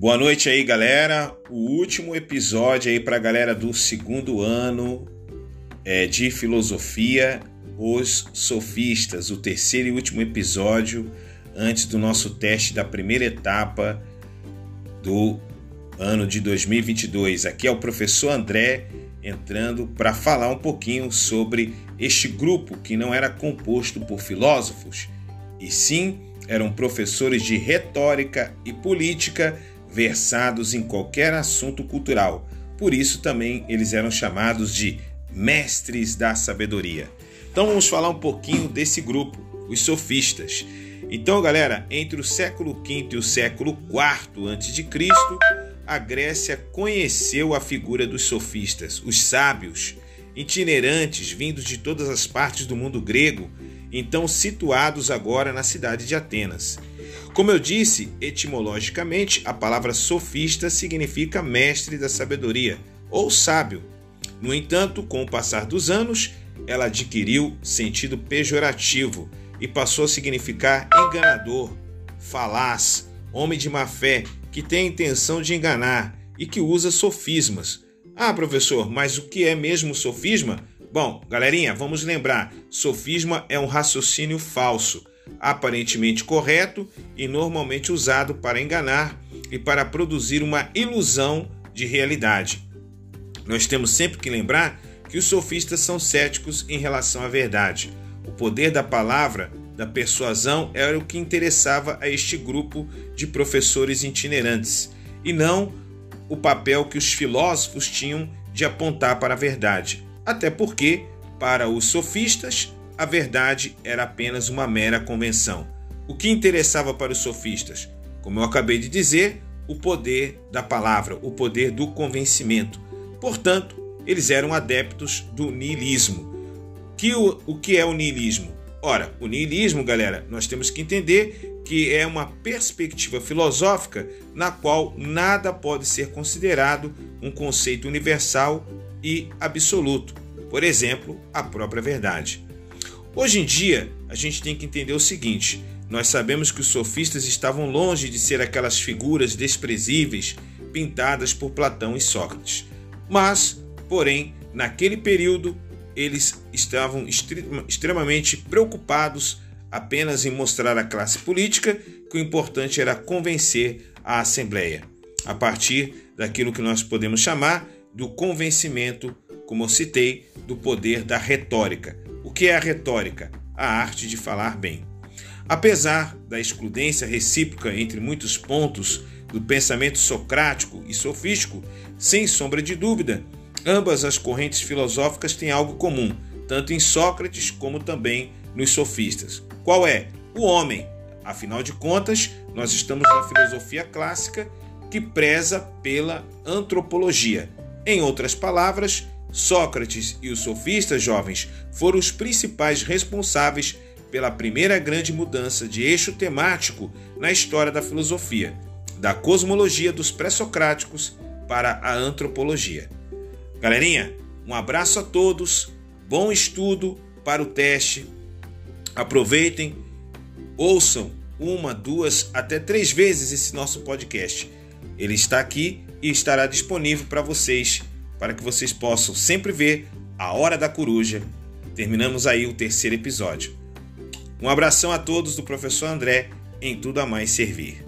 Boa noite aí, galera. O último episódio aí para a galera do segundo ano é, de filosofia, os sofistas, o terceiro e último episódio antes do nosso teste da primeira etapa do ano de 2022. Aqui é o professor André entrando para falar um pouquinho sobre este grupo que não era composto por filósofos, e sim eram professores de retórica e política versados em qualquer assunto cultural. Por isso também eles eram chamados de mestres da sabedoria. Então vamos falar um pouquinho desse grupo, os sofistas. Então, galera, entre o século V e o século IV a.C., a Grécia conheceu a figura dos sofistas, os sábios, itinerantes vindos de todas as partes do mundo grego, então situados agora na cidade de Atenas. Como eu disse, etimologicamente, a palavra sofista significa mestre da sabedoria ou sábio. No entanto, com o passar dos anos, ela adquiriu sentido pejorativo e passou a significar enganador, falaz, homem de má fé, que tem a intenção de enganar e que usa sofismas. Ah, professor, mas o que é mesmo sofisma? Bom, galerinha, vamos lembrar: sofisma é um raciocínio falso, aparentemente correto e normalmente usado para enganar e para produzir uma ilusão de realidade. Nós temos sempre que lembrar que os sofistas são céticos em relação à verdade. O poder da palavra da persuasão era o que interessava a este grupo de professores itinerantes, e não o papel que os filósofos tinham de apontar para a verdade. Até porque, para os sofistas, a verdade era apenas uma mera convenção. O que interessava para os sofistas? Como eu acabei de dizer, o poder da palavra, o poder do convencimento. Portanto, eles eram adeptos do niilismo. Que o, o que é o niilismo? Ora, o niilismo, galera, nós temos que entender que é uma perspectiva filosófica na qual nada pode ser considerado um conceito universal e absoluto. Por exemplo, a própria verdade. Hoje em dia, a gente tem que entender o seguinte: nós sabemos que os sofistas estavam longe de ser aquelas figuras desprezíveis pintadas por Platão e Sócrates. Mas, porém, naquele período, eles estavam extremamente preocupados apenas em mostrar à classe política que o importante era convencer a Assembleia, a partir daquilo que nós podemos chamar do convencimento, como eu citei, do poder da retórica. O que é a retórica? A arte de falar bem. Apesar da excludência recíproca entre muitos pontos do pensamento socrático e sofístico, sem sombra de dúvida, Ambas as correntes filosóficas têm algo comum, tanto em Sócrates como também nos sofistas. Qual é? O homem. Afinal de contas, nós estamos na filosofia clássica que preza pela antropologia. Em outras palavras, Sócrates e os sofistas jovens foram os principais responsáveis pela primeira grande mudança de eixo temático na história da filosofia, da cosmologia dos pré-socráticos para a antropologia. Galerinha, um abraço a todos, bom estudo para o teste. Aproveitem, ouçam uma, duas, até três vezes esse nosso podcast. Ele está aqui e estará disponível para vocês, para que vocês possam sempre ver a Hora da Coruja. Terminamos aí o terceiro episódio. Um abração a todos do professor André em Tudo a Mais Servir.